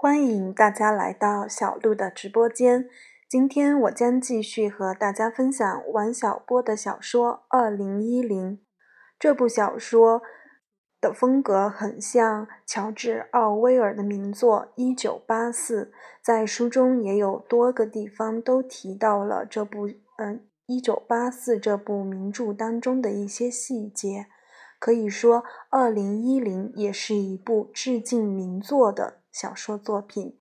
欢迎大家来到小鹿的直播间。今天我将继续和大家分享王小波的小说《二零一零》。这部小说的风格很像乔治·奥威尔的名作《一九八四》，在书中也有多个地方都提到了这部嗯《一九八四》这部名著当中的一些细节。可以说，《二零一零》也是一部致敬名作的。小说作品，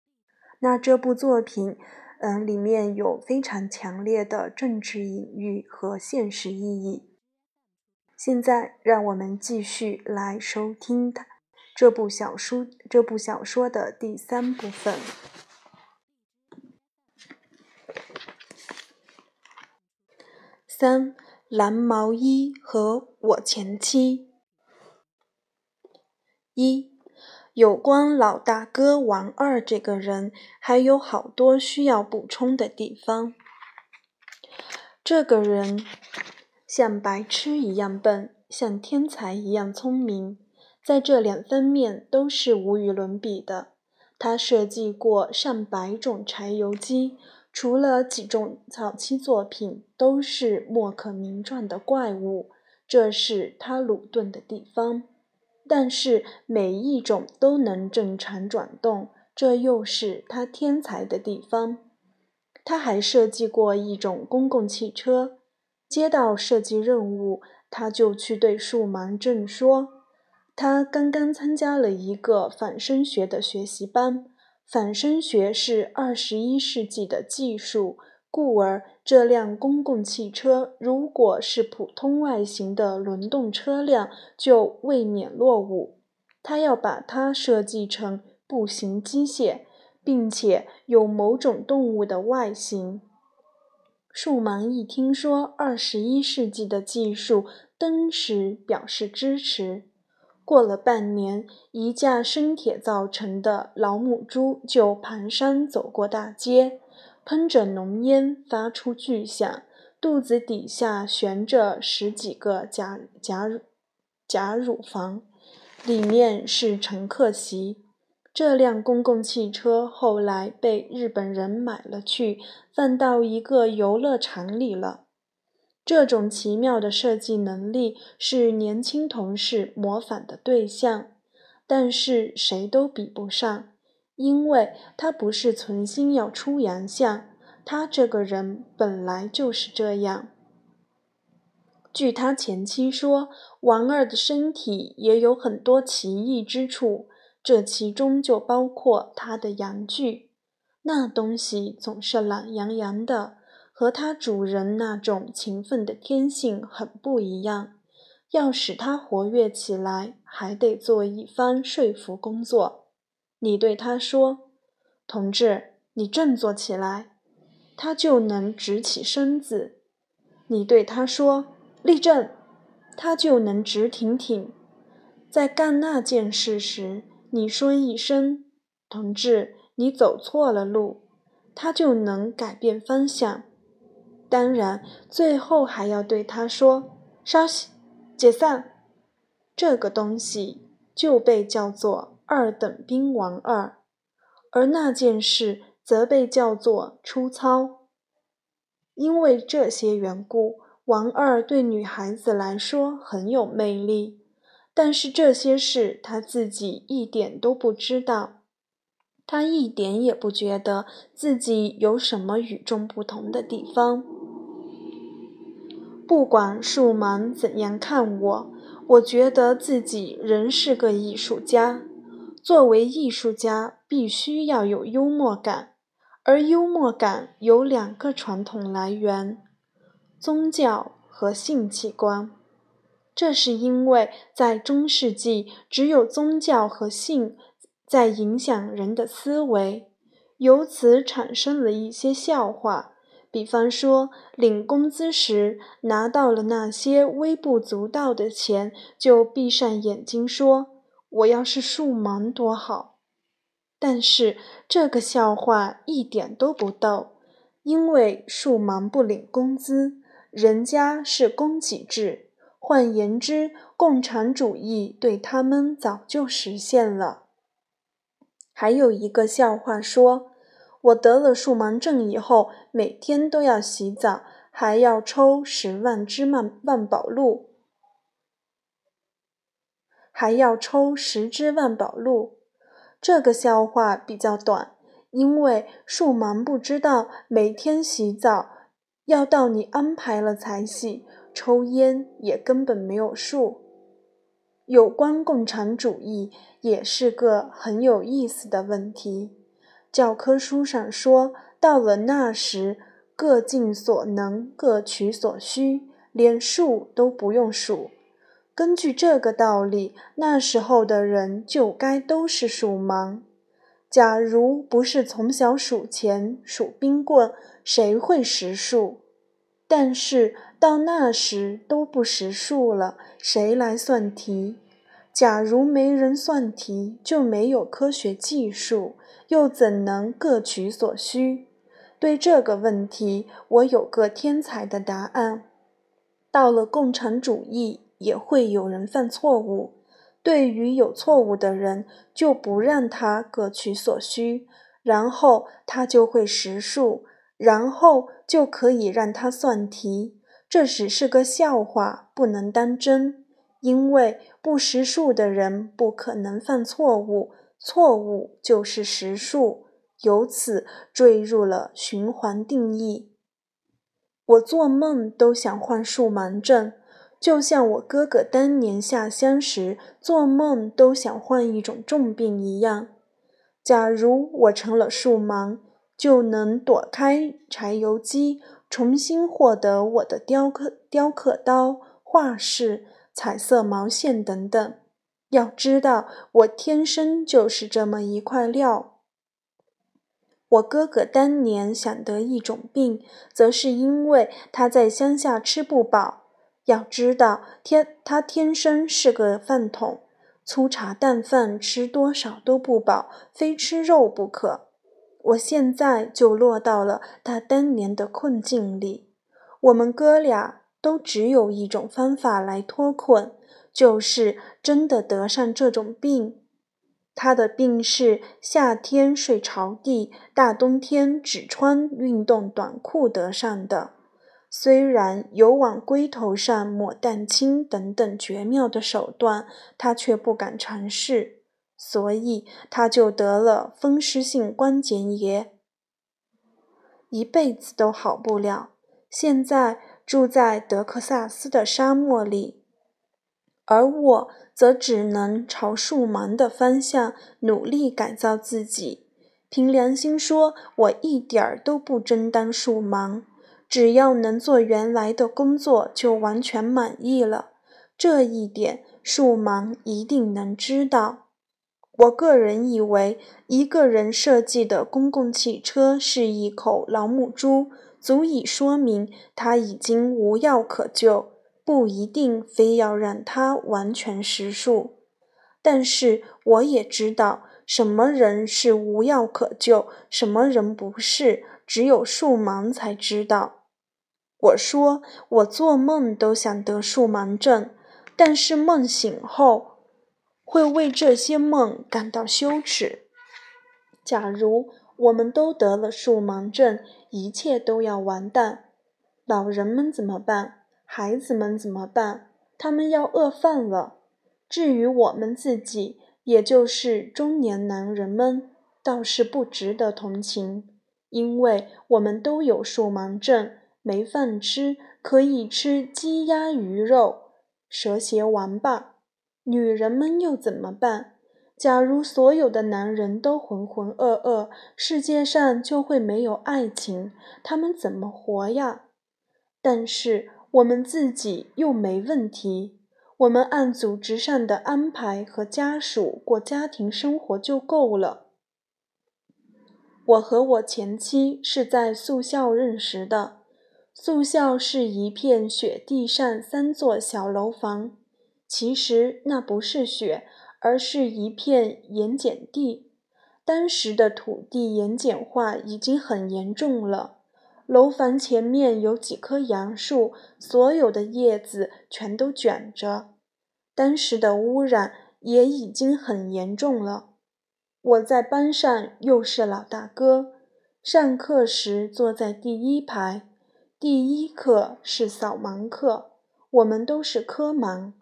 那这部作品，嗯，里面有非常强烈的政治隐喻和现实意义。现在，让我们继续来收听它这部小说这部小说的第三部分。三蓝毛衣和我前妻一。有关老大哥王二这个人，还有好多需要补充的地方。这个人像白痴一样笨，像天才一样聪明，在这两方面都是无与伦比的。他设计过上百种柴油机，除了几种早期作品都是莫可名状的怪物，这是他鲁钝的地方。但是每一种都能正常转动，这又是他天才的地方。他还设计过一种公共汽车，接到设计任务，他就去对数盲症说：“他刚刚参加了一个反声学的学习班，反声学是二十一世纪的技术。”故而，这辆公共汽车如果是普通外形的轮动车辆，就未免落伍。他要把它设计成步行机械，并且有某种动物的外形。树盲一听说二十一世纪的技术，登时表示支持。过了半年，一架生铁造成的老母猪就蹒跚走过大街。喷着浓烟，发出巨响，肚子底下悬着十几个假假假乳房，里面是乘客席。这辆公共汽车后来被日本人买了去，放到一个游乐场里了。这种奇妙的设计能力是年轻同事模仿的对象，但是谁都比不上。因为他不是存心要出洋相，他这个人本来就是这样。据他前妻说，王二的身体也有很多奇异之处，这其中就包括他的阳具。那东西总是懒洋洋的，和他主人那种勤奋的天性很不一样。要使他活跃起来，还得做一番说服工作。你对他说：“同志，你振作起来，他就能直起身子；你对他说：‘立正’，他就能直挺挺。在干那件事时，你说一声‘同志，你走错了路’，他就能改变方向。当然，最后还要对他说：‘稍息，解散’，这个东西就被叫做。”二等兵王二，而那件事则被叫做粗糙。因为这些缘故，王二对女孩子来说很有魅力，但是这些事他自己一点都不知道，他一点也不觉得自己有什么与众不同的地方。不管树盲怎样看我，我觉得自己仍是个艺术家。作为艺术家，必须要有幽默感，而幽默感有两个传统来源：宗教和性器官。这是因为在中世纪，只有宗教和性在影响人的思维，由此产生了一些笑话。比方说，领工资时拿到了那些微不足道的钱，就闭上眼睛说。我要是树盲多好，但是这个笑话一点都不逗，因为树盲不领工资，人家是供给制，换言之，共产主义对他们早就实现了。还有一个笑话说，我得了树盲症以后，每天都要洗澡，还要抽十万支万万宝路，还要抽十支万宝路。这个笑话比较短，因为树盲不知道每天洗澡要到你安排了才洗，抽烟也根本没有数。有关共产主义也是个很有意思的问题。教科书上说，到了那时，各尽所能，各取所需，连数都不用数。根据这个道理，那时候的人就该都是数盲。假如不是从小数钱、数冰棍，谁会识数？但是到那时都不识数了，谁来算题？假如没人算题，就没有科学技术，又怎能各取所需？对这个问题，我有个天才的答案：到了共产主义，也会有人犯错误。对于有错误的人，就不让他各取所需，然后他就会识数。然后就可以让他算题，这只是个笑话，不能当真。因为不识数的人不可能犯错误，错误就是识数，由此坠入了循环定义。我做梦都想患数盲症，就像我哥哥当年下乡时做梦都想患一种重病一样。假如我成了树盲，就能躲开柴油机，重新获得我的雕刻雕刻刀、画室、彩色毛线等等。要知道，我天生就是这么一块料。我哥哥当年想得一种病，则是因为他在乡下吃不饱。要知道，天他天生是个饭桶，粗茶淡饭吃多少都不饱，非吃肉不可。我现在就落到了他当年的困境里。我们哥俩都只有一种方法来脱困，就是真的得上这种病。他的病是夏天睡朝地，大冬天只穿运动短裤得上的。虽然有往龟头上抹蛋清等等绝妙的手段，他却不敢尝试。所以他就得了风湿性关节炎，一辈子都好不了。现在住在德克萨斯的沙漠里，而我则只能朝树盲的方向努力改造自己。凭良心说，我一点儿都不争当树盲，只要能做原来的工作，就完全满意了。这一点，树盲一定能知道。我个人以为，一个人设计的公共汽车是一口老母猪，足以说明他已经无药可救，不一定非要让他完全实数。但是我也知道，什么人是无药可救，什么人不是，只有树盲才知道。我说，我做梦都想得树盲症，但是梦醒后。会为这些梦感到羞耻。假如我们都得了树盲症，一切都要完蛋。老人们怎么办？孩子们怎么办？他们要饿饭了。至于我们自己，也就是中年男人们，倒是不值得同情，因为我们都有数盲症，没饭吃，可以吃鸡鸭鱼肉、蛇蝎王八。女人们又怎么办？假如所有的男人都浑浑噩噩，世界上就会没有爱情，他们怎么活呀？但是我们自己又没问题，我们按组织上的安排和家属过家庭生活就够了。我和我前妻是在宿校认识的，宿校是一片雪地上三座小楼房。其实那不是雪，而是一片盐碱地。当时的土地盐碱化已经很严重了。楼房前面有几棵杨树，所有的叶子全都卷着。当时的污染也已经很严重了。我在班上又是老大哥，上课时坐在第一排，第一课是扫盲课，我们都是科盲。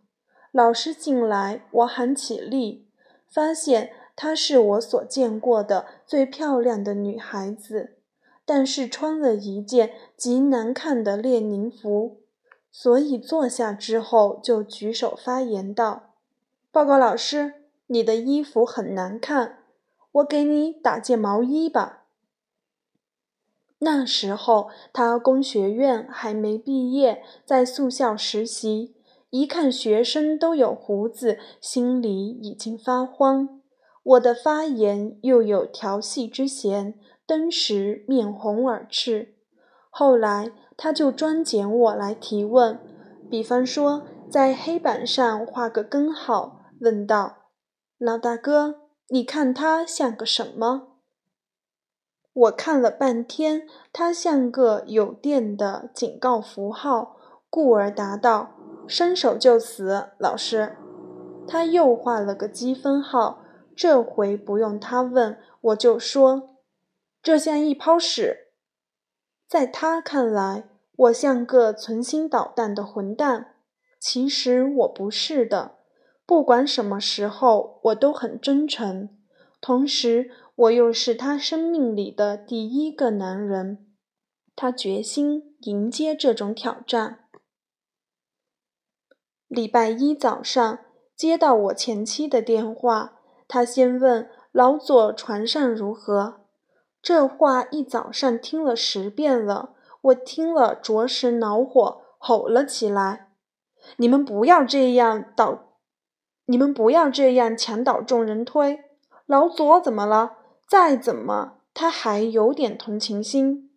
老师进来，我喊起立，发现她是我所见过的最漂亮的女孩子，但是穿了一件极难看的列宁服，所以坐下之后就举手发言道：“报告老师，你的衣服很难看，我给你打件毛衣吧。”那时候他工学院还没毕业，在宿校实习。一看学生都有胡子，心里已经发慌。我的发言又有调戏之嫌，登时面红耳赤。后来他就专拣我来提问，比方说在黑板上画个根号，问道：“老大哥，你看它像个什么？”我看了半天，它像个有电的警告符号，故而答道。伸手就死，老师。他又画了个积分号，这回不用他问，我就说：“这像一泡屎。”在他看来，我像个存心捣蛋的混蛋。其实我不是的，不管什么时候，我都很真诚。同时，我又是他生命里的第一个男人。他决心迎接这种挑战。礼拜一早上接到我前妻的电话，他先问老左船上如何。这话一早上听了十遍了，我听了着实恼火，吼了起来：“你们不要这样倒，你们不要这样墙倒众人推。老左怎么了？再怎么，他还有点同情心。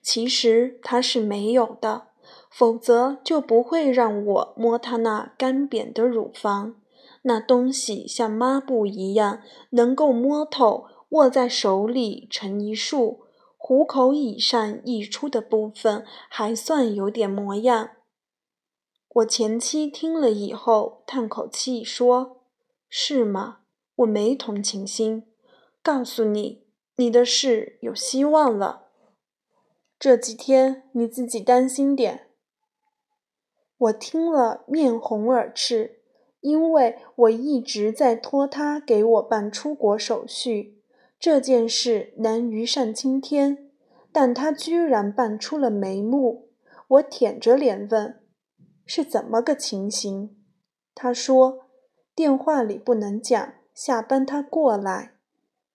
其实他是没有的。”否则就不会让我摸他那干瘪的乳房，那东西像抹布一样，能够摸透，握在手里成一束。虎口以上溢出的部分还算有点模样。我前妻听了以后叹口气说：“是吗？我没同情心。告诉你，你的事有希望了。这几天你自己当心点。”我听了，面红耳赤，因为我一直在托他给我办出国手续。这件事难于上青天，但他居然办出了眉目。我舔着脸问：“是怎么个情形？”他说：“电话里不能讲，下班他过来。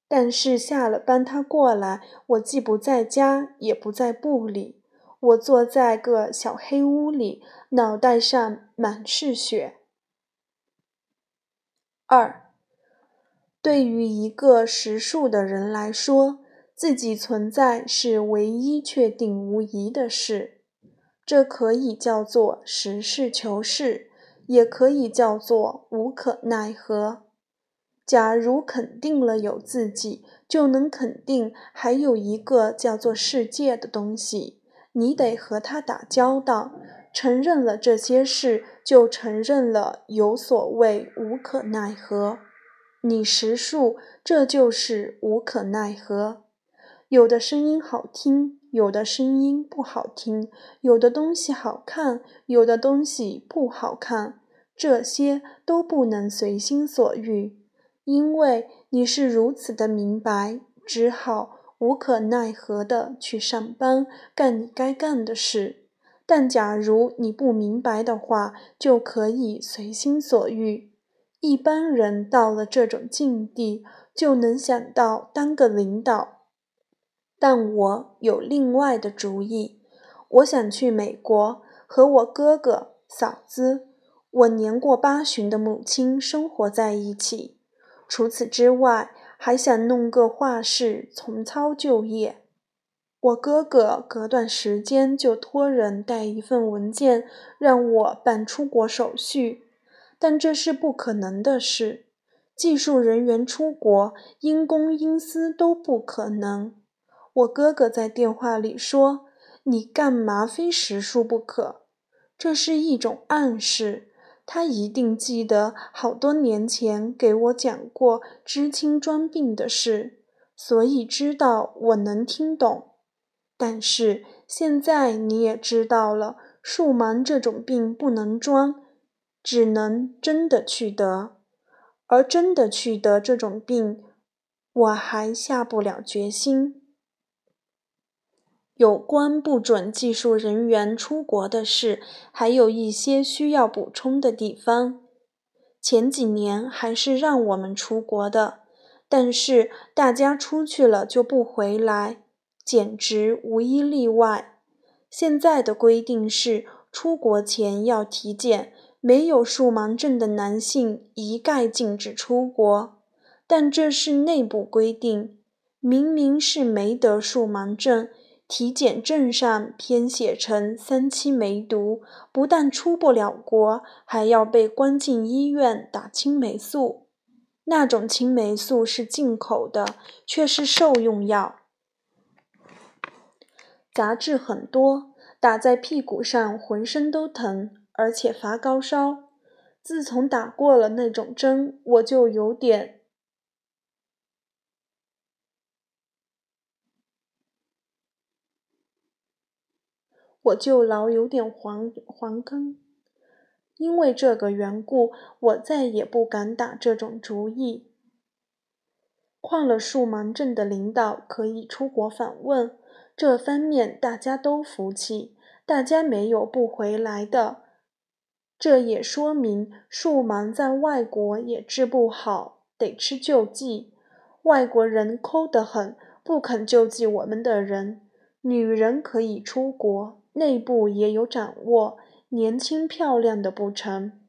但是下了班他过来，我既不在家，也不在部里。”我坐在个小黑屋里，脑袋上满是血。二，对于一个实数的人来说，自己存在是唯一确定无疑的事。这可以叫做实事求是，也可以叫做无可奈何。假如肯定了有自己，就能肯定还有一个叫做世界的东西。你得和他打交道，承认了这些事，就承认了有所谓无可奈何。你实数，这就是无可奈何。有的声音好听，有的声音不好听；有的东西好看，有的东西不好看。这些都不能随心所欲，因为你是如此的明白，只好。无可奈何的去上班干你该干的事，但假如你不明白的话，就可以随心所欲。一般人到了这种境地，就能想到当个领导。但我有另外的主意，我想去美国和我哥哥、嫂子、我年过八旬的母亲生活在一起。除此之外，还想弄个画室重操旧业。我哥哥隔段时间就托人带一份文件让我办出国手续，但这是不可能的事。技术人员出国，因公因私都不可能。我哥哥在电话里说：“你干嘛非实数不可？”这是一种暗示，他一定记得好多年前给我讲过知青装病的事，所以知道我能听懂。但是现在你也知道了，树盲这种病不能装，只能真的去得。而真的去得这种病，我还下不了决心。有关不准技术人员出国的事，还有一些需要补充的地方。前几年还是让我们出国的，但是大家出去了就不回来，简直无一例外。现在的规定是，出国前要体检，没有数盲症的男性一概禁止出国。但这是内部规定，明明是没得数盲症。体检证上偏写成三期梅毒，不但出不了国，还要被关进医院打青霉素。那种青霉素是进口的，却是兽用药。杂质很多，打在屁股上浑身都疼，而且发高烧。自从打过了那种针，我就有点。我就老有点黄黄疸，因为这个缘故，我再也不敢打这种主意。患了数盲症的领导可以出国访问，这方面大家都服气，大家没有不回来的。这也说明数盲在外国也治不好，得吃救济。外国人抠得很，不肯救济我们的人。女人可以出国。内部也有掌握，年轻漂亮的不成？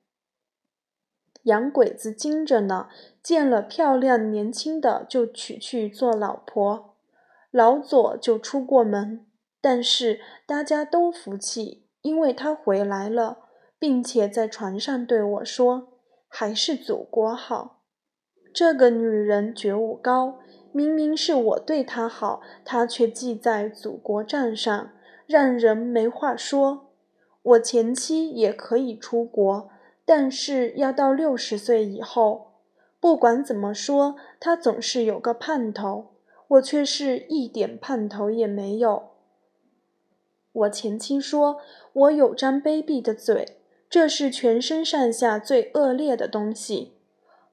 洋鬼子精着呢，见了漂亮年轻的就娶去做老婆。老左就出过门，但是大家都服气，因为他回来了，并且在船上对我说：“还是祖国好。”这个女人觉悟高，明明是我对她好，她却记在祖国账上。让人没话说。我前妻也可以出国，但是要到六十岁以后。不管怎么说，他总是有个盼头，我却是一点盼头也没有。我前妻说我有张卑鄙的嘴，这是全身上下最恶劣的东西。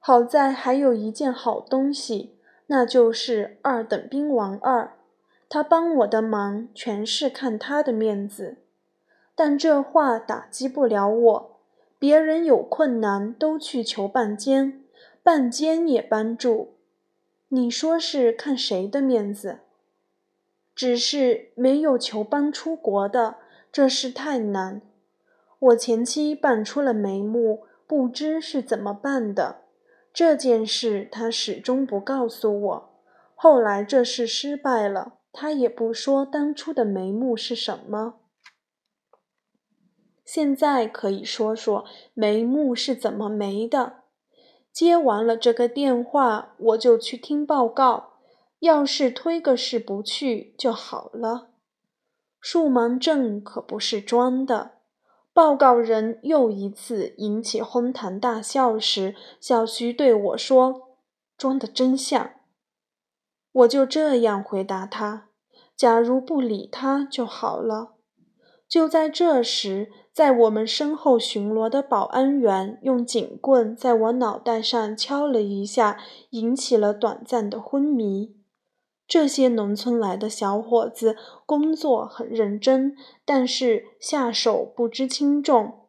好在还有一件好东西，那就是二等兵王二。他帮我的忙，全是看他的面子，但这话打击不了我。别人有困难都去求半间，半间也帮助。你说是看谁的面子？只是没有求帮出国的，这事太难。我前妻办出了眉目，不知是怎么办的。这件事他始终不告诉我。后来这事失败了。他也不说当初的眉目是什么，现在可以说说眉目是怎么没的。接完了这个电话，我就去听报告。要是推个事不去就好了。数盲症可不是装的。报告人又一次引起哄堂大笑时，小徐对我说：“装的真像。”我就这样回答他：“假如不理他就好了。”就在这时，在我们身后巡逻的保安员用警棍在我脑袋上敲了一下，引起了短暂的昏迷。这些农村来的小伙子工作很认真，但是下手不知轻重。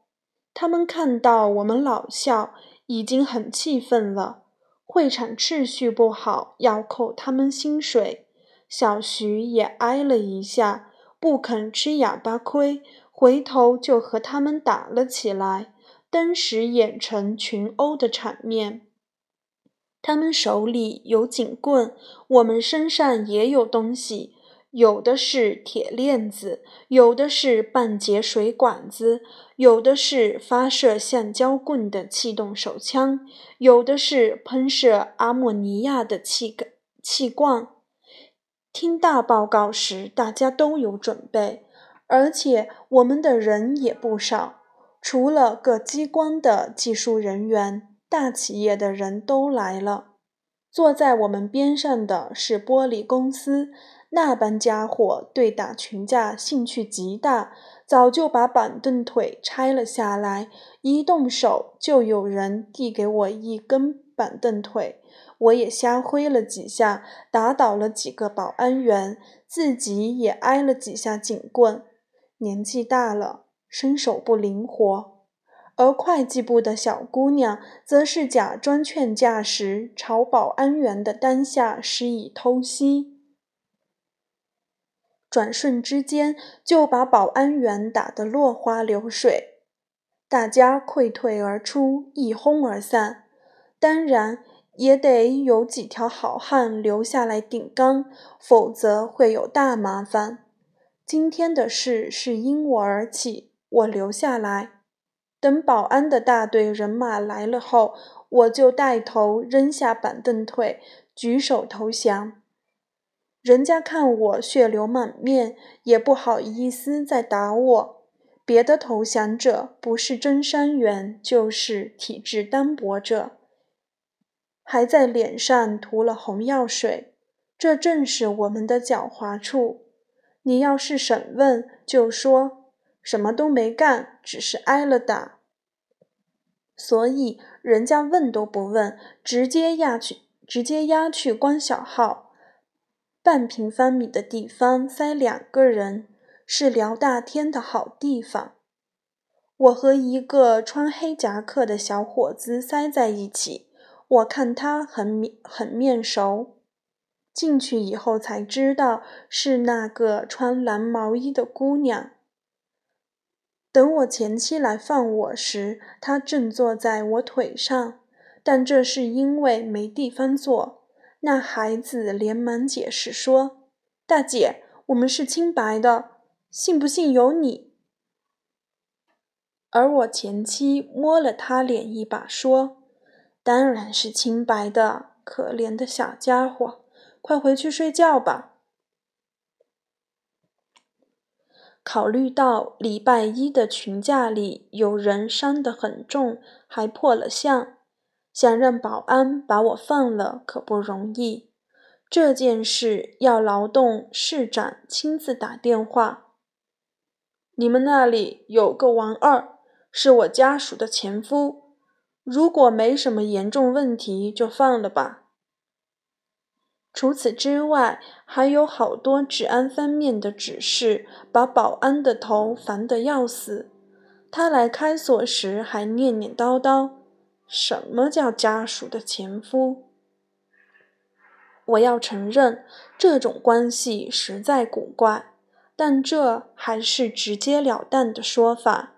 他们看到我们老校，已经很气愤了。会场秩序不好，要扣他们薪水。小徐也挨了一下，不肯吃哑巴亏，回头就和他们打了起来，当时演成群殴的场面。他们手里有警棍，我们身上也有东西。有的是铁链子，有的是半截水管子，有的是发射橡胶棍的气动手枪，有的是喷射阿莫尼亚的气气罐。听大报告时，大家都有准备，而且我们的人也不少。除了各机关的技术人员，大企业的人都来了。坐在我们边上的是玻璃公司，那帮家伙对打群架兴趣极大，早就把板凳腿拆了下来，一动手就有人递给我一根板凳腿，我也瞎挥了几下，打倒了几个保安员，自己也挨了几下警棍。年纪大了，身手不灵活。而会计部的小姑娘则是假装劝架时，朝保安员的当下施以偷袭，转瞬之间就把保安员打得落花流水，大家溃退而出，一哄而散。当然，也得有几条好汉留下来顶缸，否则会有大麻烦。今天的事是因我而起，我留下来。等保安的大队人马来了后，我就带头扔下板凳腿，举手投降。人家看我血流满面，也不好意思再打我。别的投降者不是真伤员，就是体质单薄者，还在脸上涂了红药水。这正是我们的狡猾处。你要是审问，就说。什么都没干，只是挨了打，所以人家问都不问，直接押去，直接押去关小号。半平方米的地方塞两个人，是聊大天的好地方。我和一个穿黑夹克的小伙子塞在一起，我看他很面很面熟，进去以后才知道是那个穿蓝毛衣的姑娘。等我前妻来放我时，她正坐在我腿上，但这是因为没地方坐。那孩子连忙解释说：“大姐，我们是清白的，信不信由你。”而我前妻摸了他脸一把，说：“当然是清白的，可怜的小家伙，快回去睡觉吧。”考虑到礼拜一的群架里有人伤得很重，还破了相，想让保安把我放了可不容易。这件事要劳动市长亲自打电话。你们那里有个王二，是我家属的前夫，如果没什么严重问题，就放了吧。除此之外，还有好多治安方面的指示，把保安的头烦得要死。他来开锁时还念念叨叨：“什么叫家属的前夫？”我要承认，这种关系实在古怪，但这还是直截了当的说法。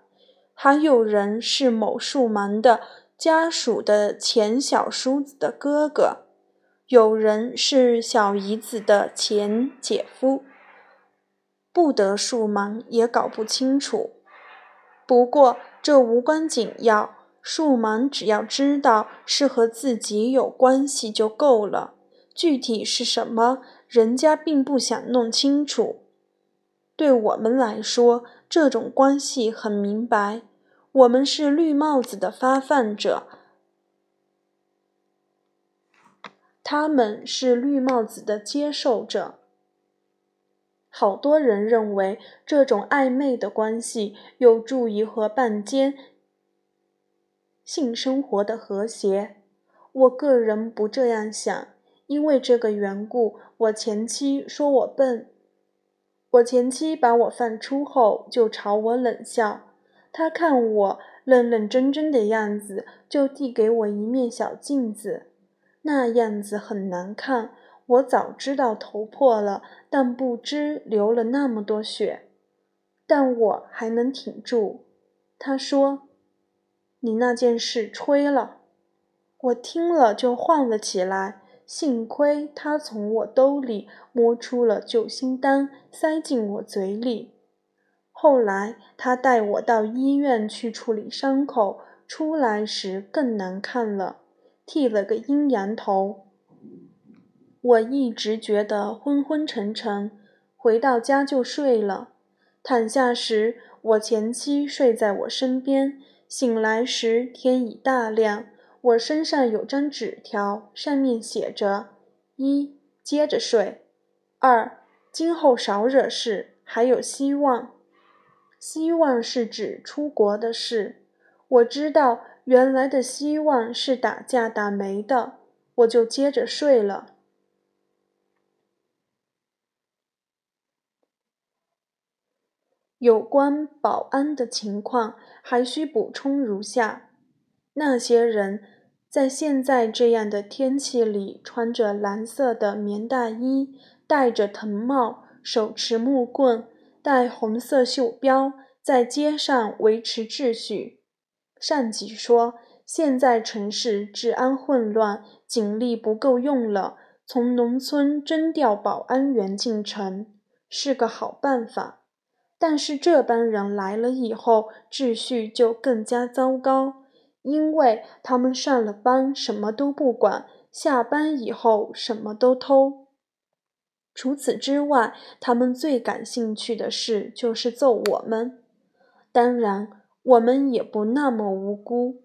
还有人是某树蛮的家属的前小叔子的哥哥。有人是小姨子的前姐夫，不得数忙也搞不清楚。不过这无关紧要，数忙只要知道是和自己有关系就够了。具体是什么，人家并不想弄清楚。对我们来说，这种关系很明白，我们是绿帽子的发放者。他们是绿帽子的接受者。好多人认为这种暧昧的关系有助于和伴间性生活的和谐。我个人不这样想，因为这个缘故，我前妻说我笨。我前妻把我放出后，就朝我冷笑。他看我愣愣怔怔的样子，就递给我一面小镜子。那样子很难看，我早知道头破了，但不知流了那么多血，但我还能挺住。他说：“你那件事吹了。”我听了就晃了起来，幸亏他从我兜里摸出了救心丹，塞进我嘴里。后来他带我到医院去处理伤口，出来时更难看了。剃了个阴阳头，我一直觉得昏昏沉沉，回到家就睡了。躺下时，我前妻睡在我身边，醒来时天已大亮。我身上有张纸条，上面写着：一，接着睡；二，今后少惹事，还有希望。希望是指出国的事。我知道原来的希望是打架打没的，我就接着睡了。有关保安的情况，还需补充如下：那些人在现在这样的天气里，穿着蓝色的棉大衣，戴着藤帽，手持木棍，戴红色袖标，在街上维持秩序。上级说，现在城市治安混乱，警力不够用了，从农村征调保安员进城，是个好办法。但是这帮人来了以后，秩序就更加糟糕，因为他们上了班什么都不管，下班以后什么都偷。除此之外，他们最感兴趣的事就是揍我们。当然，我们也不那么无辜。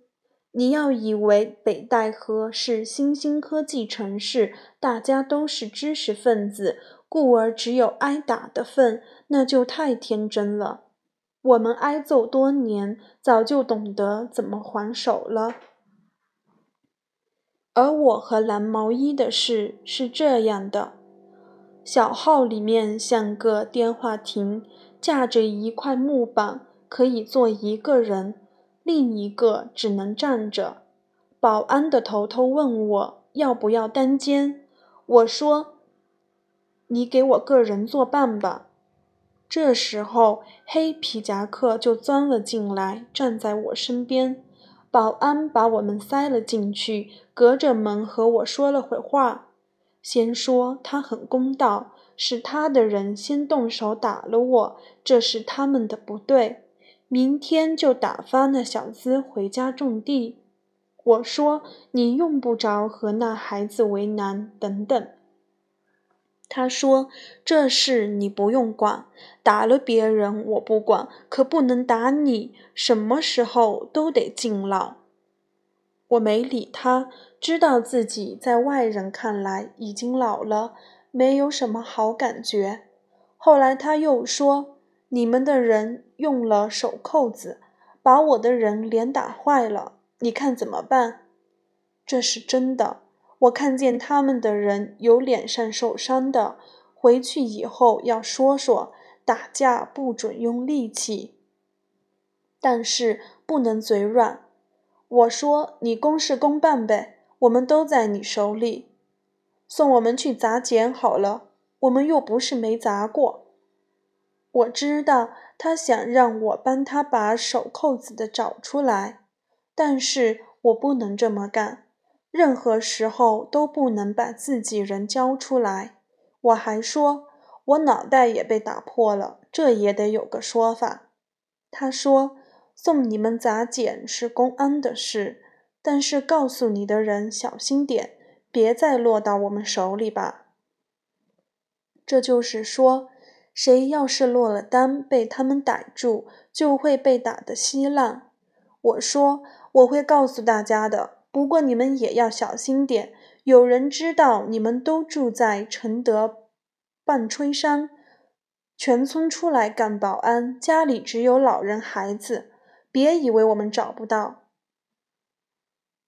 你要以为北戴河是新兴科技城市，大家都是知识分子。故而只有挨打的份，那就太天真了。我们挨揍多年，早就懂得怎么还手了。而我和蓝毛衣的事是这样的：小号里面像个电话亭，架着一块木板，可以坐一个人，另一个只能站着。保安的头头问我要不要单间，我说。你给我个人作伴吧。这时候，黑皮夹克就钻了进来，站在我身边。保安把我们塞了进去，隔着门和我说了会话。先说他很公道，是他的人先动手打了我，这是他们的不对。明天就打发那小子回家种地。我说你用不着和那孩子为难，等等。他说：“这事你不用管，打了别人我不管，可不能打你。什么时候都得敬老。”我没理他，知道自己在外人看来已经老了，没有什么好感觉。后来他又说：“你们的人用了手扣子，把我的人脸打坏了，你看怎么办？”这是真的。我看见他们的人有脸上受伤的，回去以后要说说，打架不准用力气，但是不能嘴软。我说你公事公办呗，我们都在你手里，送我们去砸捡好了，我们又不是没砸过。我知道他想让我帮他把手扣子的找出来，但是我不能这么干。任何时候都不能把自己人交出来。我还说，我脑袋也被打破了，这也得有个说法。他说，送你们砸捡是公安的事，但是告诉你的人小心点，别再落到我们手里吧。这就是说，谁要是落了单，被他们逮住，就会被打得稀烂。我说，我会告诉大家的。不过你们也要小心点。有人知道你们都住在承德半吹山，全村出来干保安，家里只有老人孩子。别以为我们找不到，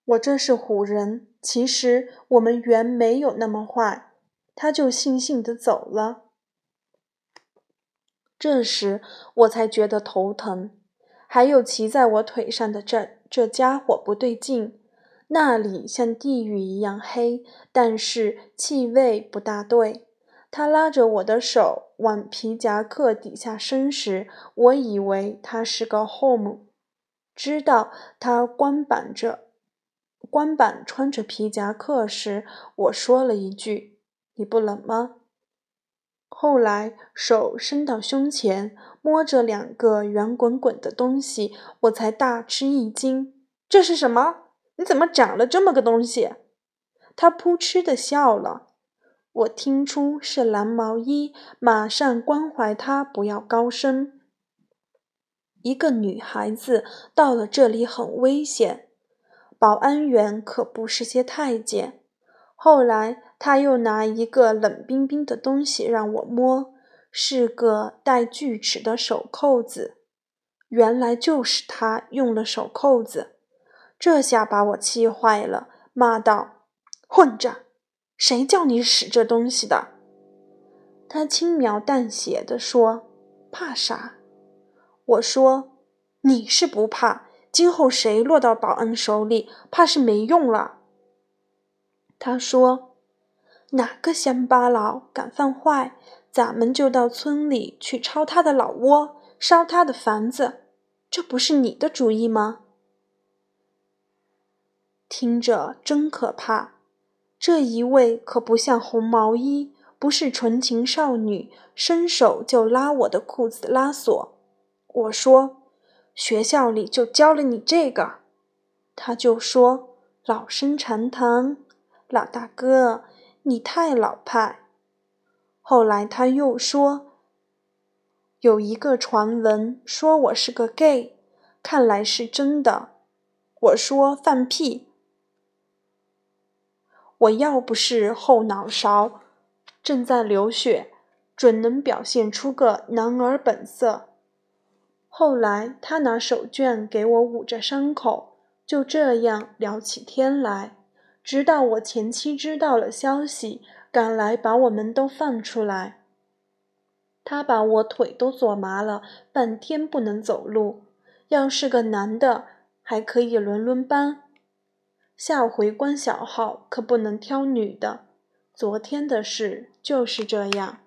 我这是唬人。其实我们原没有那么坏。他就悻悻地走了。这时我才觉得头疼，还有骑在我腿上的这这家伙不对劲。那里像地狱一样黑，但是气味不大对。他拉着我的手往皮夹克底下伸时，我以为他是个 home。知道他光板着，光板穿着皮夹克时，我说了一句：“你不冷吗？”后来手伸到胸前，摸着两个圆滚滚的东西，我才大吃一惊：“这是什么？”你怎么长了这么个东西？他扑哧的笑了。我听出是蓝毛衣，马上关怀他，不要高声。一个女孩子到了这里很危险。保安员可不是些太监。后来他又拿一个冷冰冰的东西让我摸，是个带锯齿的手扣子。原来就是他用了手扣子，这下把我气坏了，骂道：“混账！谁叫你使这东西的？”他轻描淡写的说：“怕啥？”我说：“你是不怕，今后谁落到保安手里，怕是没用了。”他说：“哪个乡巴佬敢犯坏，咱们就到村里去抄他的老窝，烧他的房子。这不是你的主意吗？”听着真可怕。这一位可不像红毛衣，不是纯情少女，伸手就拉我的裤子拉锁。我说：“学校里就教了你这个。”他就说：“老生常谈。”老大哥，你太老派。后来他又说，有一个传闻说我是个 gay，看来是真的。我说放屁！我要不是后脑勺正在流血，准能表现出个男儿本色。后来他拿手绢给我捂着伤口，就这样聊起天来。直到我前妻知道了消息，赶来把我们都放出来。他把我腿都坐麻了，半天不能走路。要是个男的，还可以轮轮班。下回关小号可不能挑女的。昨天的事就是这样。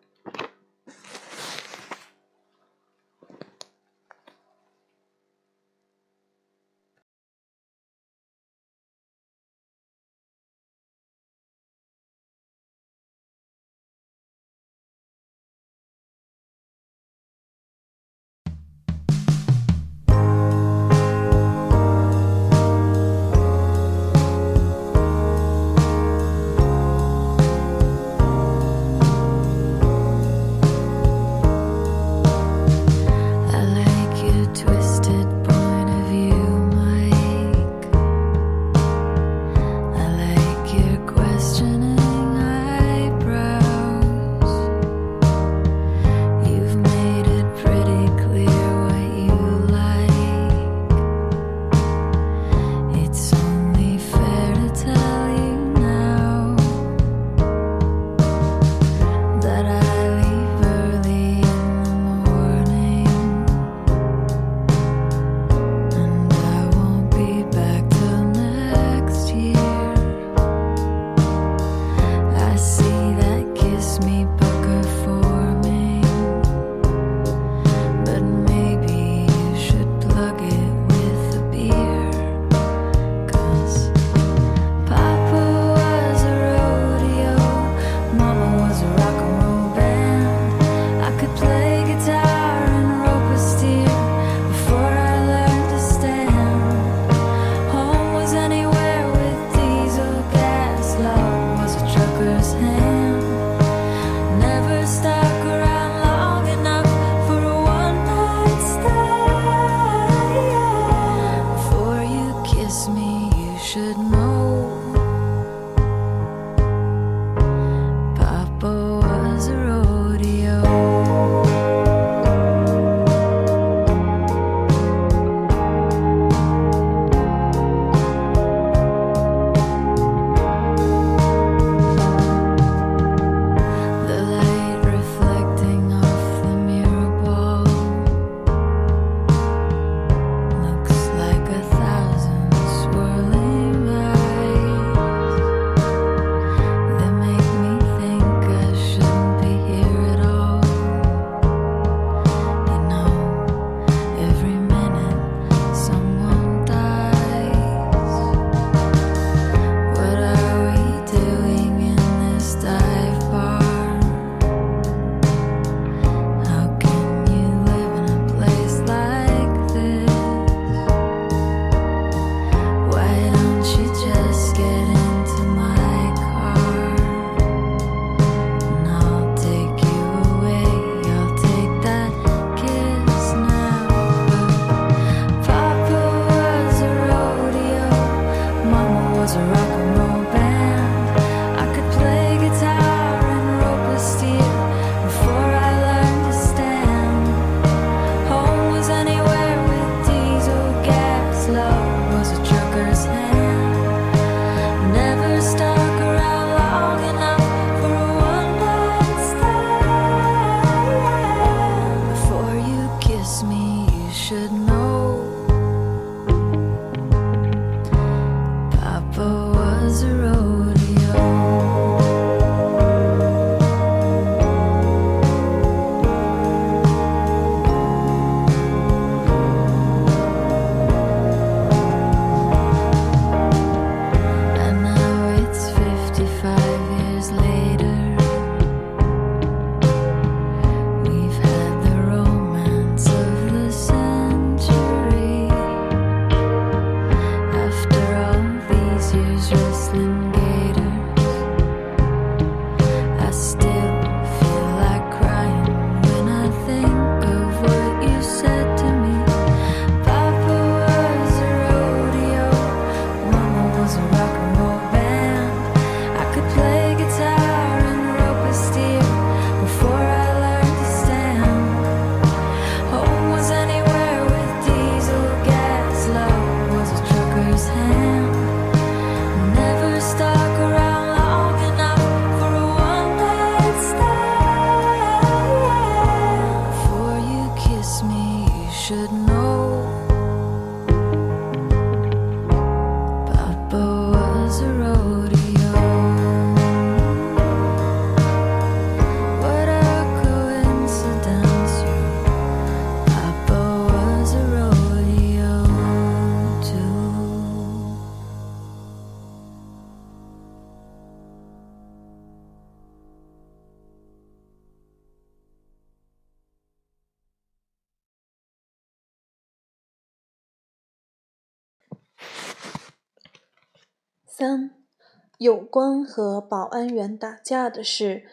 有关和保安员打架的事，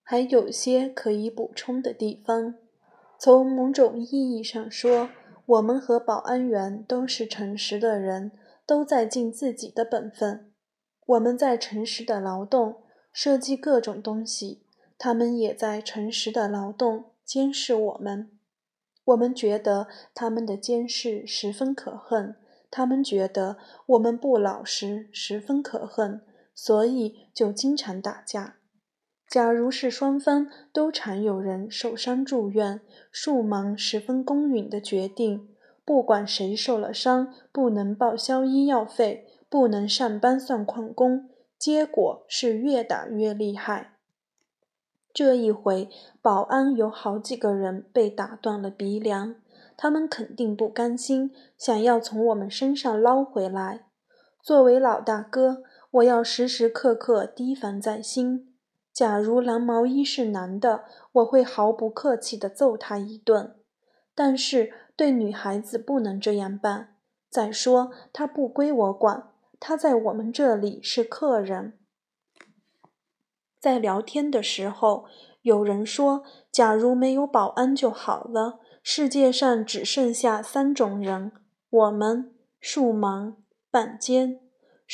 还有些可以补充的地方。从某种意义上说，我们和保安员都是诚实的人，都在尽自己的本分。我们在诚实的劳动，设计各种东西；他们也在诚实的劳动，监视我们。我们觉得他们的监视十分可恨。他们觉得我们不老实，十分可恨，所以就经常打架。假如是双方都常有人受伤住院，树忙十分公允的决定，不管谁受了伤，不能报销医药费，不能上班算旷工，结果是越打越厉害。这一回，保安有好几个人被打断了鼻梁。他们肯定不甘心，想要从我们身上捞回来。作为老大哥，我要时时刻刻提防在心。假如蓝毛衣是男的，我会毫不客气地揍他一顿。但是对女孩子不能这样办。再说，他不归我管，他在我们这里是客人。在聊天的时候，有人说：“假如没有保安就好了。”世界上只剩下三种人：我们、树盲、半间，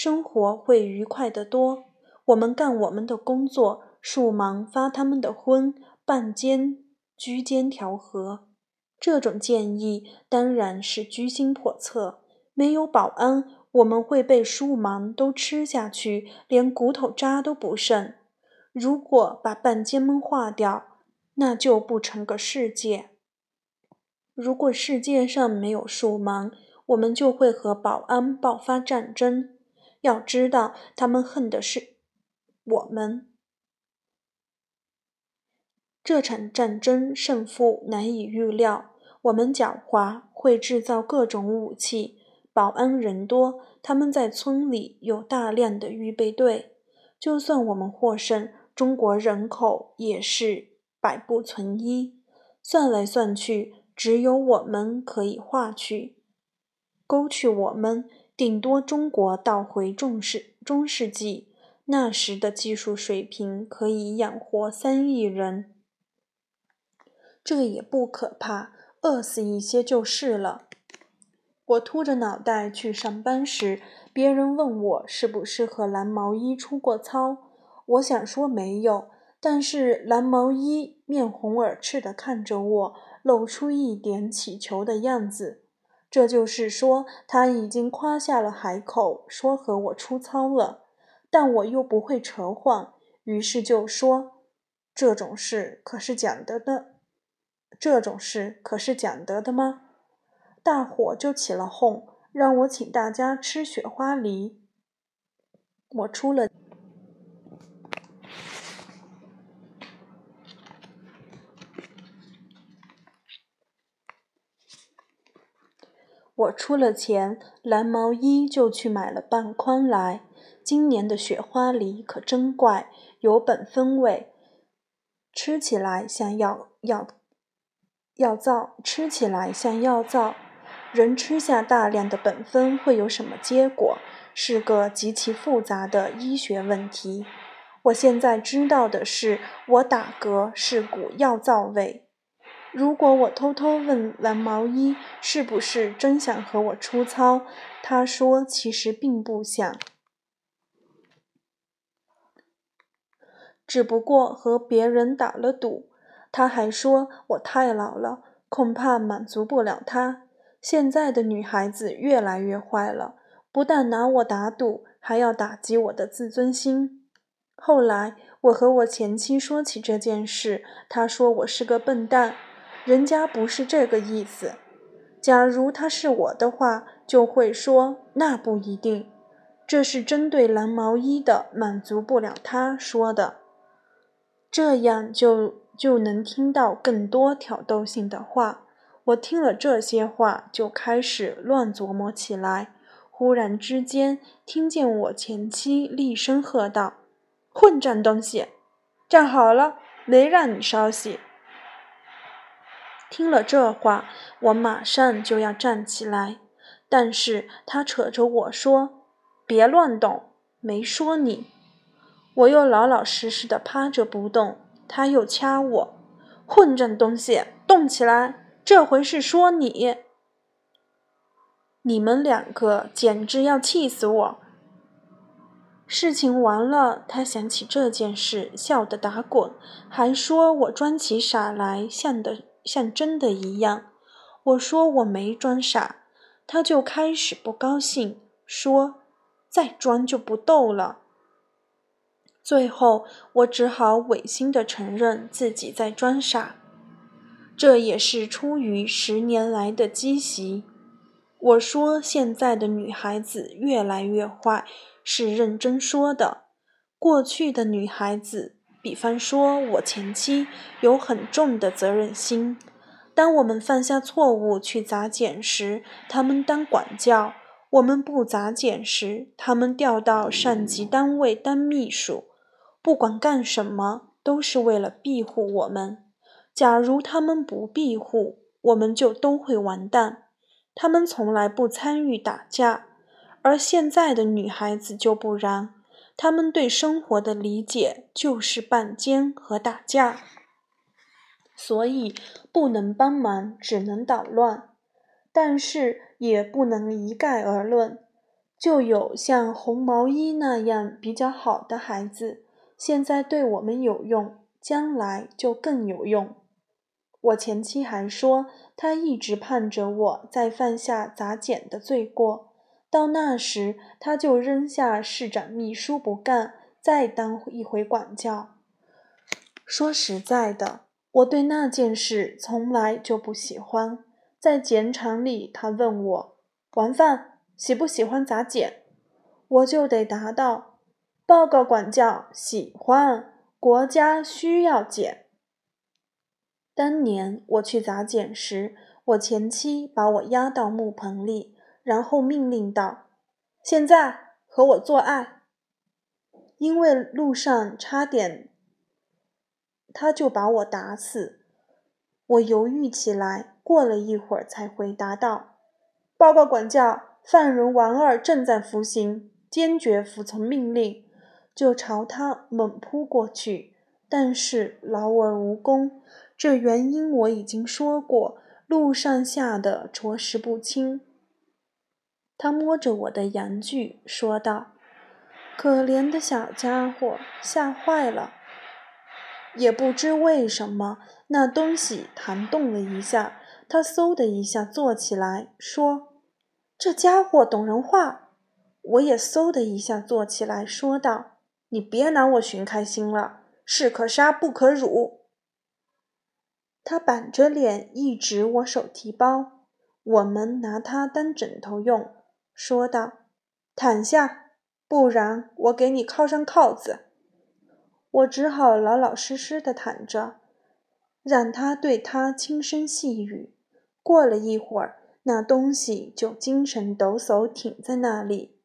生活会愉快得多。我们干我们的工作，树盲发他们的昏，半间居间调和。这种建议当然是居心叵测。没有保安，我们会被树盲都吃下去，连骨头渣都不剩。如果把半间们化掉，那就不成个世界。如果世界上没有树盲，我们就会和保安爆发战争。要知道，他们恨的是我们。这场战争胜负难以预料。我们狡猾，会制造各种武器。保安人多，他们在村里有大量的预备队。就算我们获胜，中国人口也是百不存一。算来算去。只有我们可以划去、勾去。我们顶多中国倒回中世中世纪，那时的技术水平可以养活三亿人，这也不可怕，饿死一些就是了。我秃着脑袋去上班时，别人问我是不是和蓝毛衣出过操，我想说没有，但是蓝毛衣面红耳赤的看着我。露出一点乞求的样子，这就是说他已经夸下了海口，说和我出操了。但我又不会扯谎，于是就说：“这种事可是讲得的，这种事可是讲得的吗？”大伙就起了哄，让我请大家吃雪花梨。我出了。我出了钱，蓝毛衣就去买了半筐来。今年的雪花梨可真怪，有本风味，吃起来像药药药皂，吃起来像药皂。人吃下大量的苯酚会有什么结果？是个极其复杂的医学问题。我现在知道的是，我打嗝是股药皂味。如果我偷偷问蓝毛衣是不是真想和我出操，他说其实并不想，只不过和别人打了赌。他还说我太老了，恐怕满足不了他。现在的女孩子越来越坏了，不但拿我打赌，还要打击我的自尊心。后来我和我前妻说起这件事，她说我是个笨蛋。人家不是这个意思。假如他是我的话，就会说那不一定。这是针对蓝毛衣的，满足不了他说的。这样就就能听到更多挑逗性的话。我听了这些话，就开始乱琢磨起来。忽然之间，听见我前妻厉声喝道：“混账东西，站好了，没让你稍息。”听了这话，我马上就要站起来，但是他扯着我说：“别乱动，没说你。我又老老实实的趴着不动，他又掐我，混账东西，动起来！这回是说你。你们两个简直要气死我！事情完了，他想起这件事，笑得打滚，还说我装起傻来，像的像真的一样。我说我没装傻，他就开始不高兴，说再装就不逗了。最后，我只好违心的承认自己在装傻，这也是出于十年来的积习。我说现在的女孩子越来越坏。是认真说的。过去的女孩子，比方说我前妻，有很重的责任心。当我们犯下错误去砸捡时，他们当管教；我们不砸捡时，他们调到上级单位当秘书。不管干什么，都是为了庇护我们。假如他们不庇护，我们就都会完蛋。他们从来不参与打架。而现在的女孩子就不然，他们对生活的理解就是半奸和打架，所以不能帮忙，只能捣乱。但是也不能一概而论，就有像红毛衣那样比较好的孩子，现在对我们有用，将来就更有用。我前妻还说，她一直盼着我再犯下砸捡的罪过。到那时，他就扔下市长秘书不干，再当一回管教。说实在的，我对那件事从来就不喜欢。在碱厂里，他问我晚饭喜不喜欢砸碱，我就得答道：报告管教，喜欢。国家需要碱。当年我去砸碱时，我前妻把我押到木棚里。然后命令道：“现在和我做爱。”因为路上差点，他就把我打死。我犹豫起来，过了一会儿才回答道：“报告管教，犯人王二正在服刑，坚决服从命令。”就朝他猛扑过去，但是劳而无功。这原因我已经说过，路上下的着实不轻。他摸着我的阳具，说道：“可怜的小家伙，吓坏了。也不知为什么，那东西弹动了一下，他嗖的一下坐起来，说：‘这家伙懂人话。’我也嗖的一下坐起来，说道：‘你别拿我寻开心了，士可杀不可辱。’他板着脸一指我手提包，我们拿它当枕头用。”说道：“躺下，不然我给你铐上铐子。”我只好老老实实的躺着，让他对他轻声细语。过了一会儿，那东西就精神抖擞，挺在那里。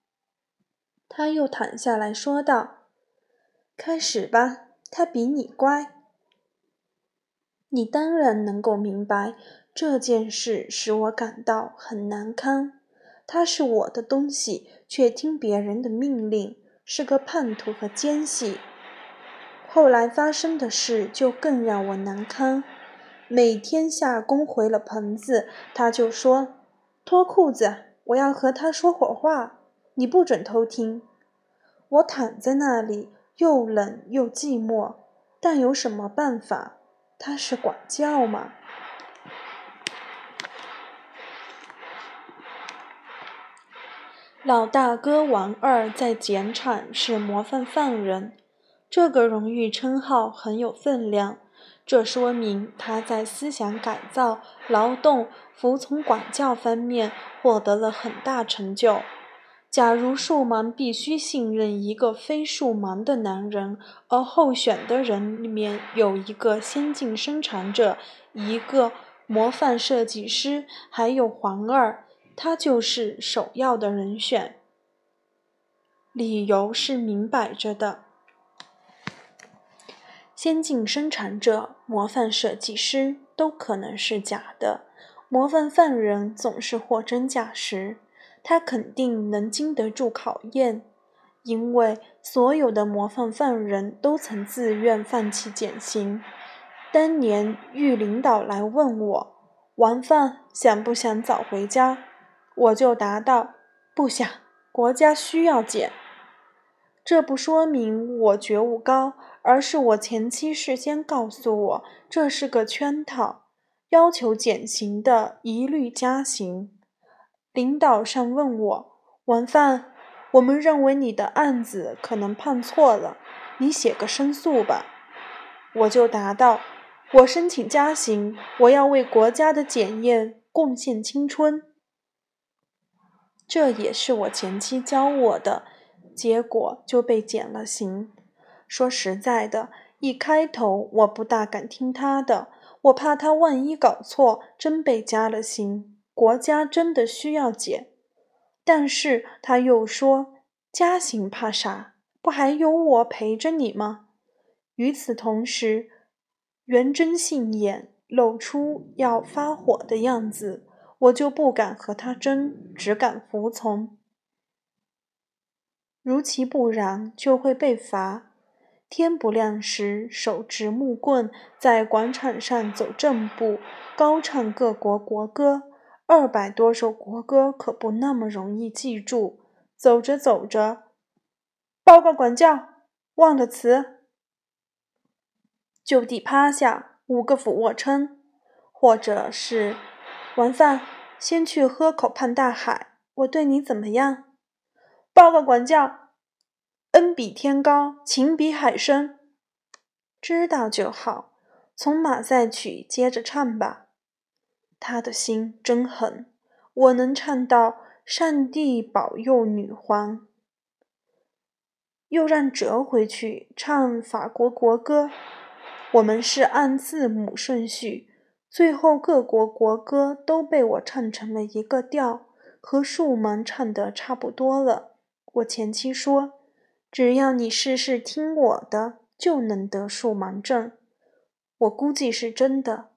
他又躺下来说道：“开始吧，他比你乖。你当然能够明白，这件事使我感到很难堪。”他是我的东西，却听别人的命令，是个叛徒和奸细。后来发生的事就更让我难堪。每天下工回了棚子，他就说：“脱裤子，我要和他说会话，你不准偷听。”我躺在那里，又冷又寂寞，但有什么办法？他是管教吗？老大哥王二在碱厂是模范犯人，这个荣誉称号很有分量。这说明他在思想改造、劳动、服从管教方面获得了很大成就。假如树盲必须信任一个非树盲的男人，而候选的人里面有一个先进生产者、一个模范设计师，还有黄二。他就是首要的人选，理由是明摆着的：先进生产者、模范设计师都可能是假的，模范犯人总是货真价实。他肯定能经得住考验，因为所有的模范犯人都曾自愿放弃减刑。当年狱领导来问我，王范想不想早回家，我就答道：不想，国家需要减。这不说明我觉悟高，而是我前妻事先告诉我这是个圈套，要求减刑的一律加刑。领导上问我，王范，我们认为你的案子可能判错了，你写个申诉吧。我就答道，我申请加刑，我要为国家的检验贡献青春。这也是我前妻教我的。结果就被减了刑。说实在的，一开头我不大敢听他的，我怕他万一搞错，真被加了刑，国家真的需要减。但是他又说，加刑怕啥？不还有我陪着你吗？与此同时，元真信眼露出要发火的样子，我就不敢和他争，只敢服从。如其不然，就会被罚。天不亮时，手持木棍在广场上走正步，高唱各国国歌。二百多首国歌可不那么容易记住。走着走着，报告管教，忘了词，就地趴下，五个俯卧撑，或者是晚饭先去喝口胖大海。我对你怎么样？报告管教，恩比天高，情比海深。知道就好。从马赛曲接着唱吧。他的心真狠，我能唱到“上帝保佑女皇”，又让折回去唱法国国歌。我们是按字母顺序，最后各国国歌都被我唱成了一个调，和树盲唱的差不多了。我前妻说：“只要你事事听我的，就能得数盲症。”我估计是真的，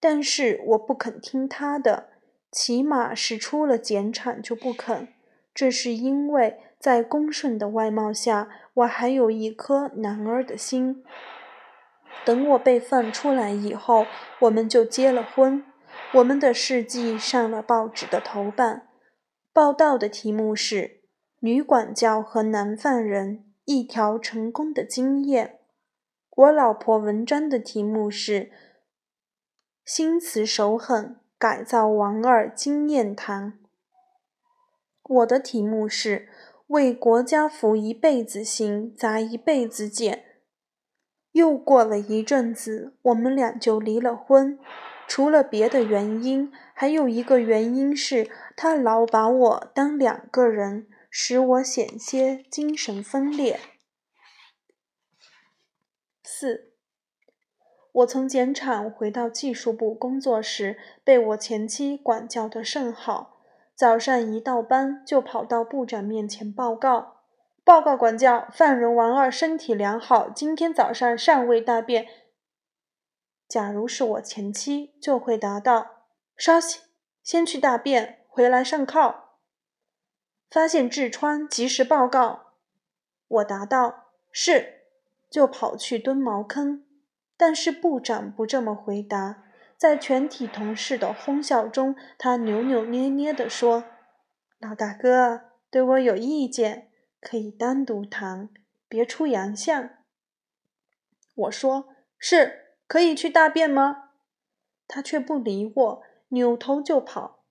但是我不肯听他的，起码是出了检场就不肯。这是因为在恭顺的外貌下，我还有一颗男儿的心。等我被放出来以后，我们就结了婚。我们的事迹上了报纸的头版，报道的题目是。女管教和男犯人一条成功的经验。我老婆文章的题目是《心慈手狠改造王二经验谈》，我的题目是《为国家服一辈子刑砸一辈子碱》。又过了一阵子，我们俩就离了婚。除了别的原因，还有一个原因是他老把我当两个人。使我险些精神分裂。四，我从检场回到技术部工作时，被我前妻管教得甚好。早上一到班，就跑到部长面前报告：“报告管教，犯人王二身体良好，今天早上尚未大便。”假如是我前妻，就会答道：“稍息，先去大便，回来上靠。”发现痔疮，及时报告。我答道：“是。”就跑去蹲茅坑。但是部长不这么回答，在全体同事的哄笑中，他扭扭捏捏地说：“老大哥对我有意见，可以单独谈，别出洋相。”我说：“是，可以去大便吗？”他却不理我，扭头就跑。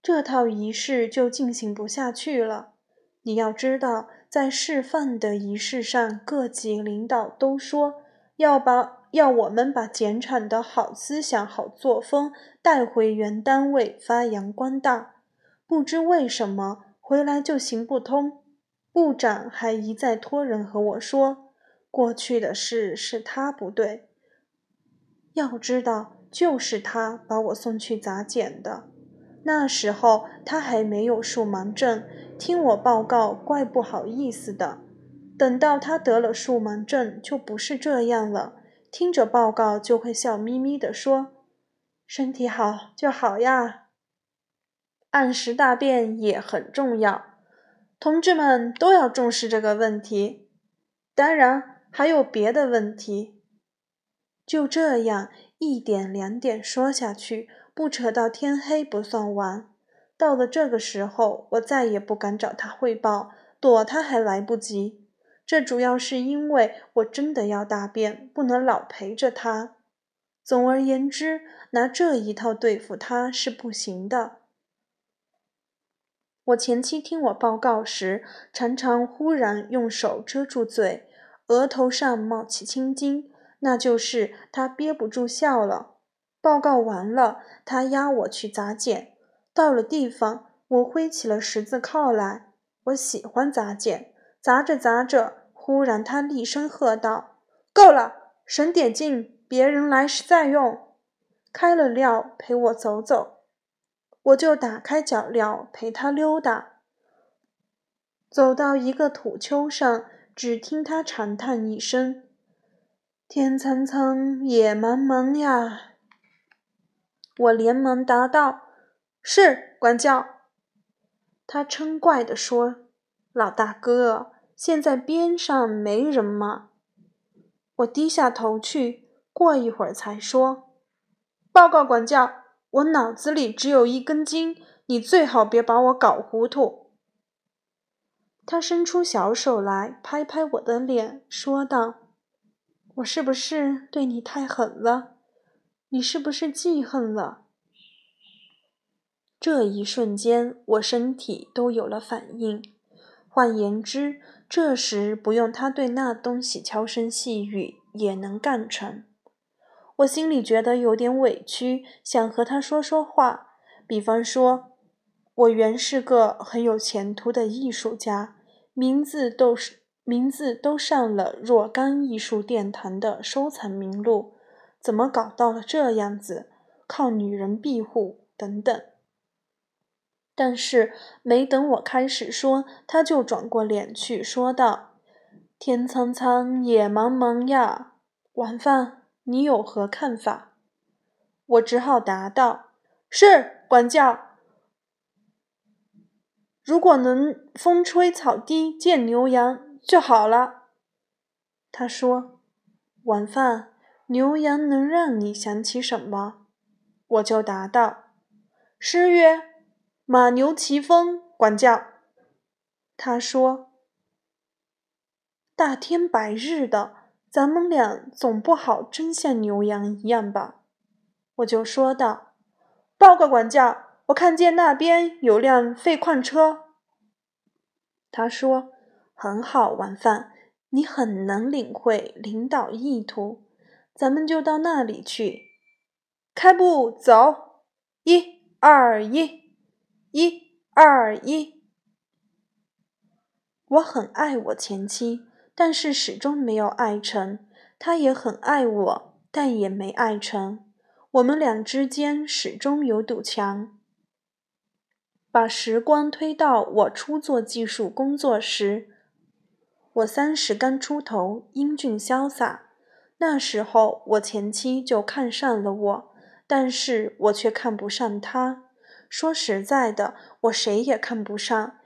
这套仪式就进行不下去了。你要知道，在示范的仪式上，各级领导都说要把要我们把减产的好思想、好作风带回原单位发扬光大。不知为什么回来就行不通。部长还一再托人和我说，过去的事是他不对。要知道，就是他把我送去砸检的。那时候他还没有数盲症，听我报告怪不好意思的。等到他得了数盲症，就不是这样了，听着报告就会笑眯眯地说：“身体好就好呀。”按时大便也很重要。同志们都要重视这个问题。当然，还有别的问题。就这样一点两点说下去，不扯到天黑不算完。到了这个时候，我再也不敢找他汇报，躲他还来不及。这主要是因为我真的要大便，不能老陪着他。总而言之，拿这一套对付他是不行的。我前妻听我报告时，常常忽然用手遮住嘴，额头上冒起青筋。那就是他憋不住笑了。报告完了，他押我去砸剪。到了地方，我挥起了十字铐来。我喜欢砸剪，砸着砸着，忽然他厉声喝道：“够了，省点劲，别人来时再用。”开了料，陪我走走。我就打开脚镣，陪他溜达。走到一个土丘上，只听他长叹一声。天苍苍，野茫茫呀！我连忙答道：“是，管教。”他嗔怪地说：“老大哥，现在边上没人吗？”我低下头去，过一会儿才说：“报告管教，我脑子里只有一根筋，你最好别把我搞糊涂。”他伸出小手来拍拍我的脸，说道。我是不是对你太狠了？你是不是记恨了？这一瞬间，我身体都有了反应。换言之，这时不用他对那东西悄声细语，也能干成。我心里觉得有点委屈，想和他说说话，比方说，我原是个很有前途的艺术家，名字都是。名字都上了若干艺术殿堂的收藏名录，怎么搞到了这样子？靠女人庇护等等。但是没等我开始说，他就转过脸去说道：“天苍苍，野茫茫呀！晚饭你有何看法？”我只好答道：“是，管教。如果能风吹草低见牛羊。”就好了，他说：“晚饭牛羊能让你想起什么？”我就答道：“诗曰‘马牛齐风’，管教。”他说：“大天白日的，咱们俩总不好真像牛羊一样吧？”我就说道：“报告管教，我看见那边有辆废矿车。”他说。很好，晚饭，你很能领会领导意图，咱们就到那里去。开步走，一二一，一二一。我很爱我前妻，但是始终没有爱成。他也很爱我，但也没爱成。我们俩之间始终有堵墙。把时光推到我初做技术工作时。我三十刚出头，英俊潇洒。那时候我前妻就看上了我，但是我却看不上她。说实在的，我谁也看不上，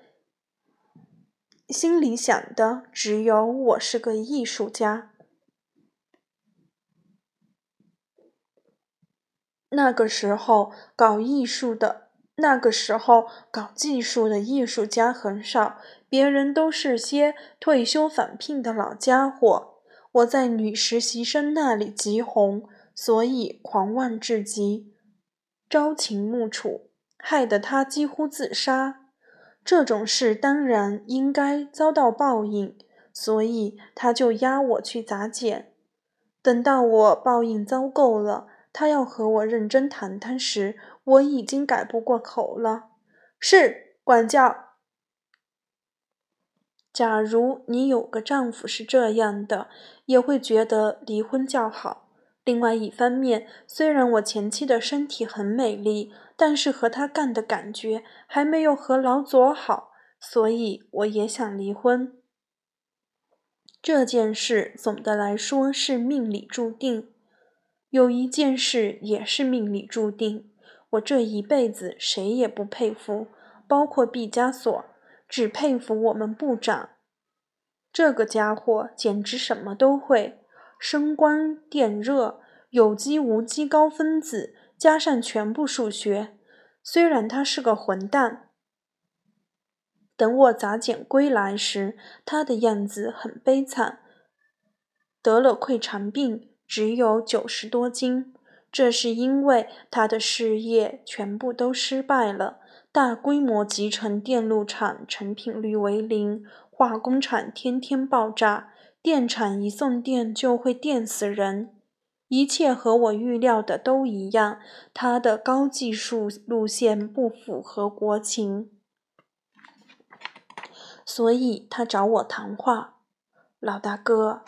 心里想的只有我是个艺术家。那个时候搞艺术的。那个时候，搞技术的艺术家很少，别人都是些退休返聘的老家伙。我在女实习生那里极红，所以狂妄至极，朝秦暮楚，害得他几乎自杀。这种事当然应该遭到报应，所以他就押我去砸剪。等到我报应遭够了，他要和我认真谈谈时，我已经改不过口了，是管教。假如你有个丈夫是这样的，也会觉得离婚较好。另外一方面，虽然我前妻的身体很美丽，但是和他干的感觉还没有和老左好，所以我也想离婚。这件事总的来说是命里注定，有一件事也是命里注定。我这一辈子谁也不佩服，包括毕加索。只佩服我们部长。这个家伙简直什么都会，声光电热、有机无机高分子，加上全部数学。虽然他是个混蛋。等我杂检归来时，他的样子很悲惨，得了溃肠病，只有九十多斤。这是因为他的事业全部都失败了，大规模集成电路厂成品率为零。化工厂天天爆炸，电厂一送电就会电死人，一切和我预料的都一样。他的高技术路线不符合国情，所以他找我谈话。老大哥，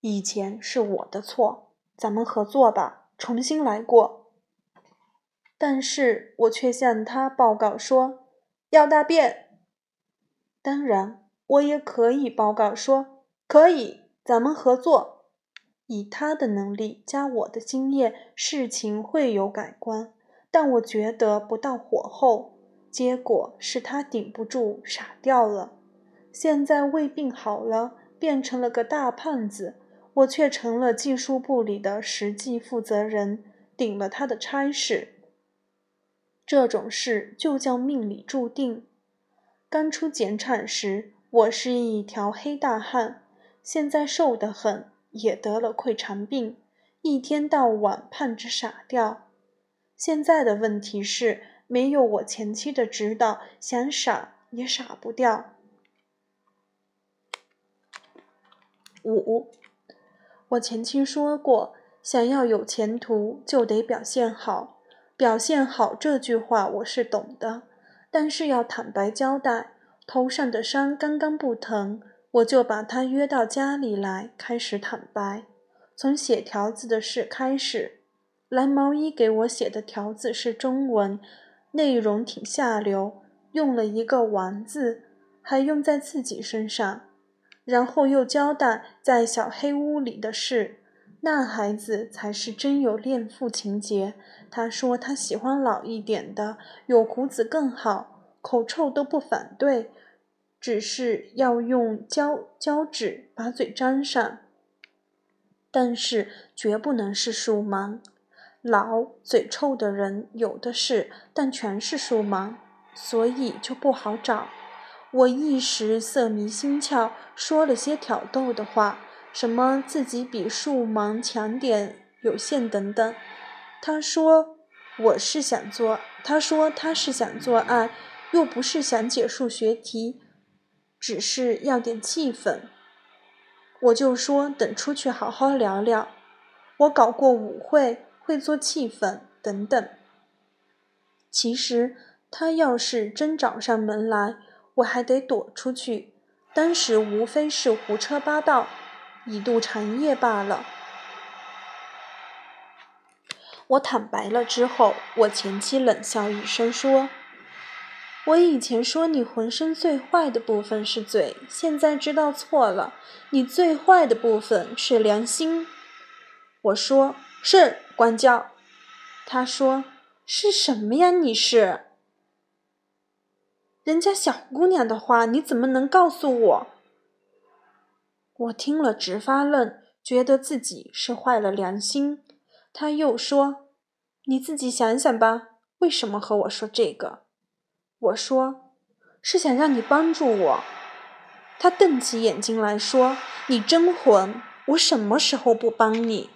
以前是我的错，咱们合作吧，重新来过。但是我却向他报告说要大便。当然。我也可以报告说，可以，咱们合作。以他的能力加我的经验，事情会有改观。但我觉得不到火候，结果是他顶不住，傻掉了。现在胃病好了，变成了个大胖子，我却成了技术部里的实际负责人，顶了他的差事。这种事就叫命里注定。刚出减产时。我是一条黑大汉，现在瘦得很，也得了溃肠病，一天到晚盼着傻掉。现在的问题是，没有我前妻的指导，想傻也傻不掉。五，我前妻说过，想要有前途就得表现好，表现好这句话我是懂的，但是要坦白交代。头上的伤刚刚不疼，我就把他约到家里来，开始坦白。从写条子的事开始，蓝毛衣给我写的条子是中文，内容挺下流，用了一个“玩”字，还用在自己身上。然后又交代在小黑屋里的事，那孩子才是真有恋父情节。他说他喜欢老一点的，有胡子更好。口臭都不反对，只是要用胶胶纸把嘴粘上。但是绝不能是数盲，老嘴臭的人有的是，但全是数盲，所以就不好找。我一时色迷心窍，说了些挑逗的话，什么自己比数盲强点，有限等等。他说我是想做，他说他是想做爱。又不是想解数学题，只是要点气氛。我就说等出去好好聊聊。我搞过舞会，会做气氛等等。其实他要是真找上门来，我还得躲出去。当时无非是胡扯八道，以度长夜罢了。我坦白了之后，我前妻冷笑一声说。我以前说你浑身最坏的部分是嘴，现在知道错了。你最坏的部分是良心。我说是管教。他说是什么呀？你是？人家小姑娘的话你怎么能告诉我？我听了直发愣，觉得自己是坏了良心。他又说：“你自己想想吧，为什么和我说这个？”我说：“是想让你帮助我。”他瞪起眼睛来说：“你真混！我什么时候不帮你？”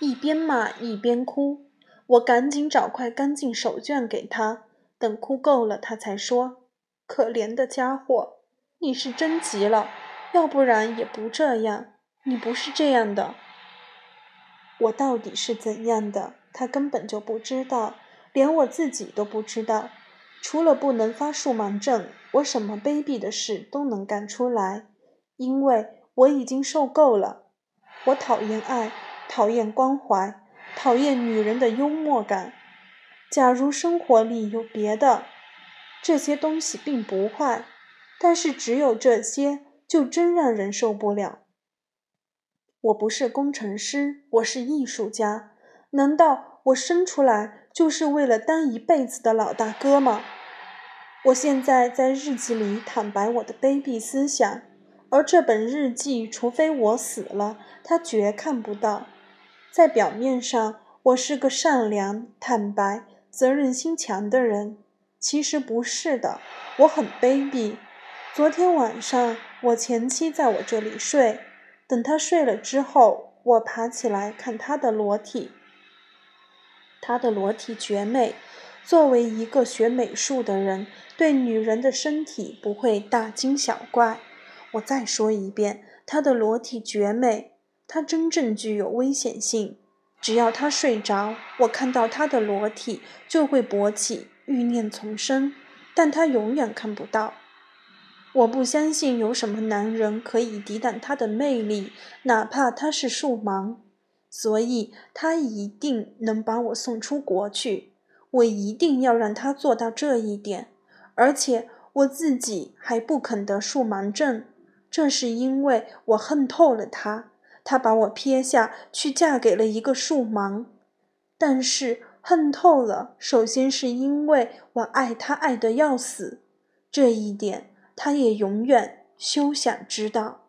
一边骂一边哭。我赶紧找块干净手绢给他，等哭够了，他才说：“可怜的家伙，你是真急了，要不然也不这样。你不是这样的。我到底是怎样的？”他根本就不知道，连我自己都不知道。除了不能发数盲症，我什么卑鄙的事都能干出来，因为我已经受够了。我讨厌爱，讨厌关怀，讨厌女人的幽默感。假如生活里有别的，这些东西并不坏，但是只有这些，就真让人受不了。我不是工程师，我是艺术家。难道我生出来就是为了当一辈子的老大哥吗？我现在在日记里坦白我的卑鄙思想，而这本日记，除非我死了，他绝看不到。在表面上，我是个善良、坦白、责任心强的人，其实不是的，我很卑鄙。昨天晚上，我前妻在我这里睡，等她睡了之后，我爬起来看她的裸体。她的裸体绝美。作为一个学美术的人，对女人的身体不会大惊小怪。我再说一遍，她的裸体绝美，她真正具有危险性。只要她睡着，我看到她的裸体就会勃起，欲念丛生，但她永远看不到。我不相信有什么男人可以抵挡她的魅力，哪怕他是树盲。所以，他一定能把我送出国去。我一定要让他做到这一点，而且我自己还不肯得树盲症，这是因为我恨透了他。他把我撇下去嫁给了一个树盲，但是恨透了，首先是因为我爱他爱得要死，这一点他也永远休想知道。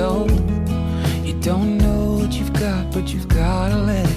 told. You don't know what you've got, but you've gotta let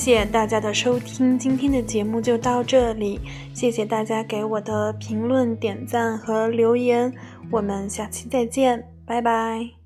谢谢大家的收听，今天的节目就到这里。谢谢大家给我的评论、点赞和留言，我们下期再见，拜拜。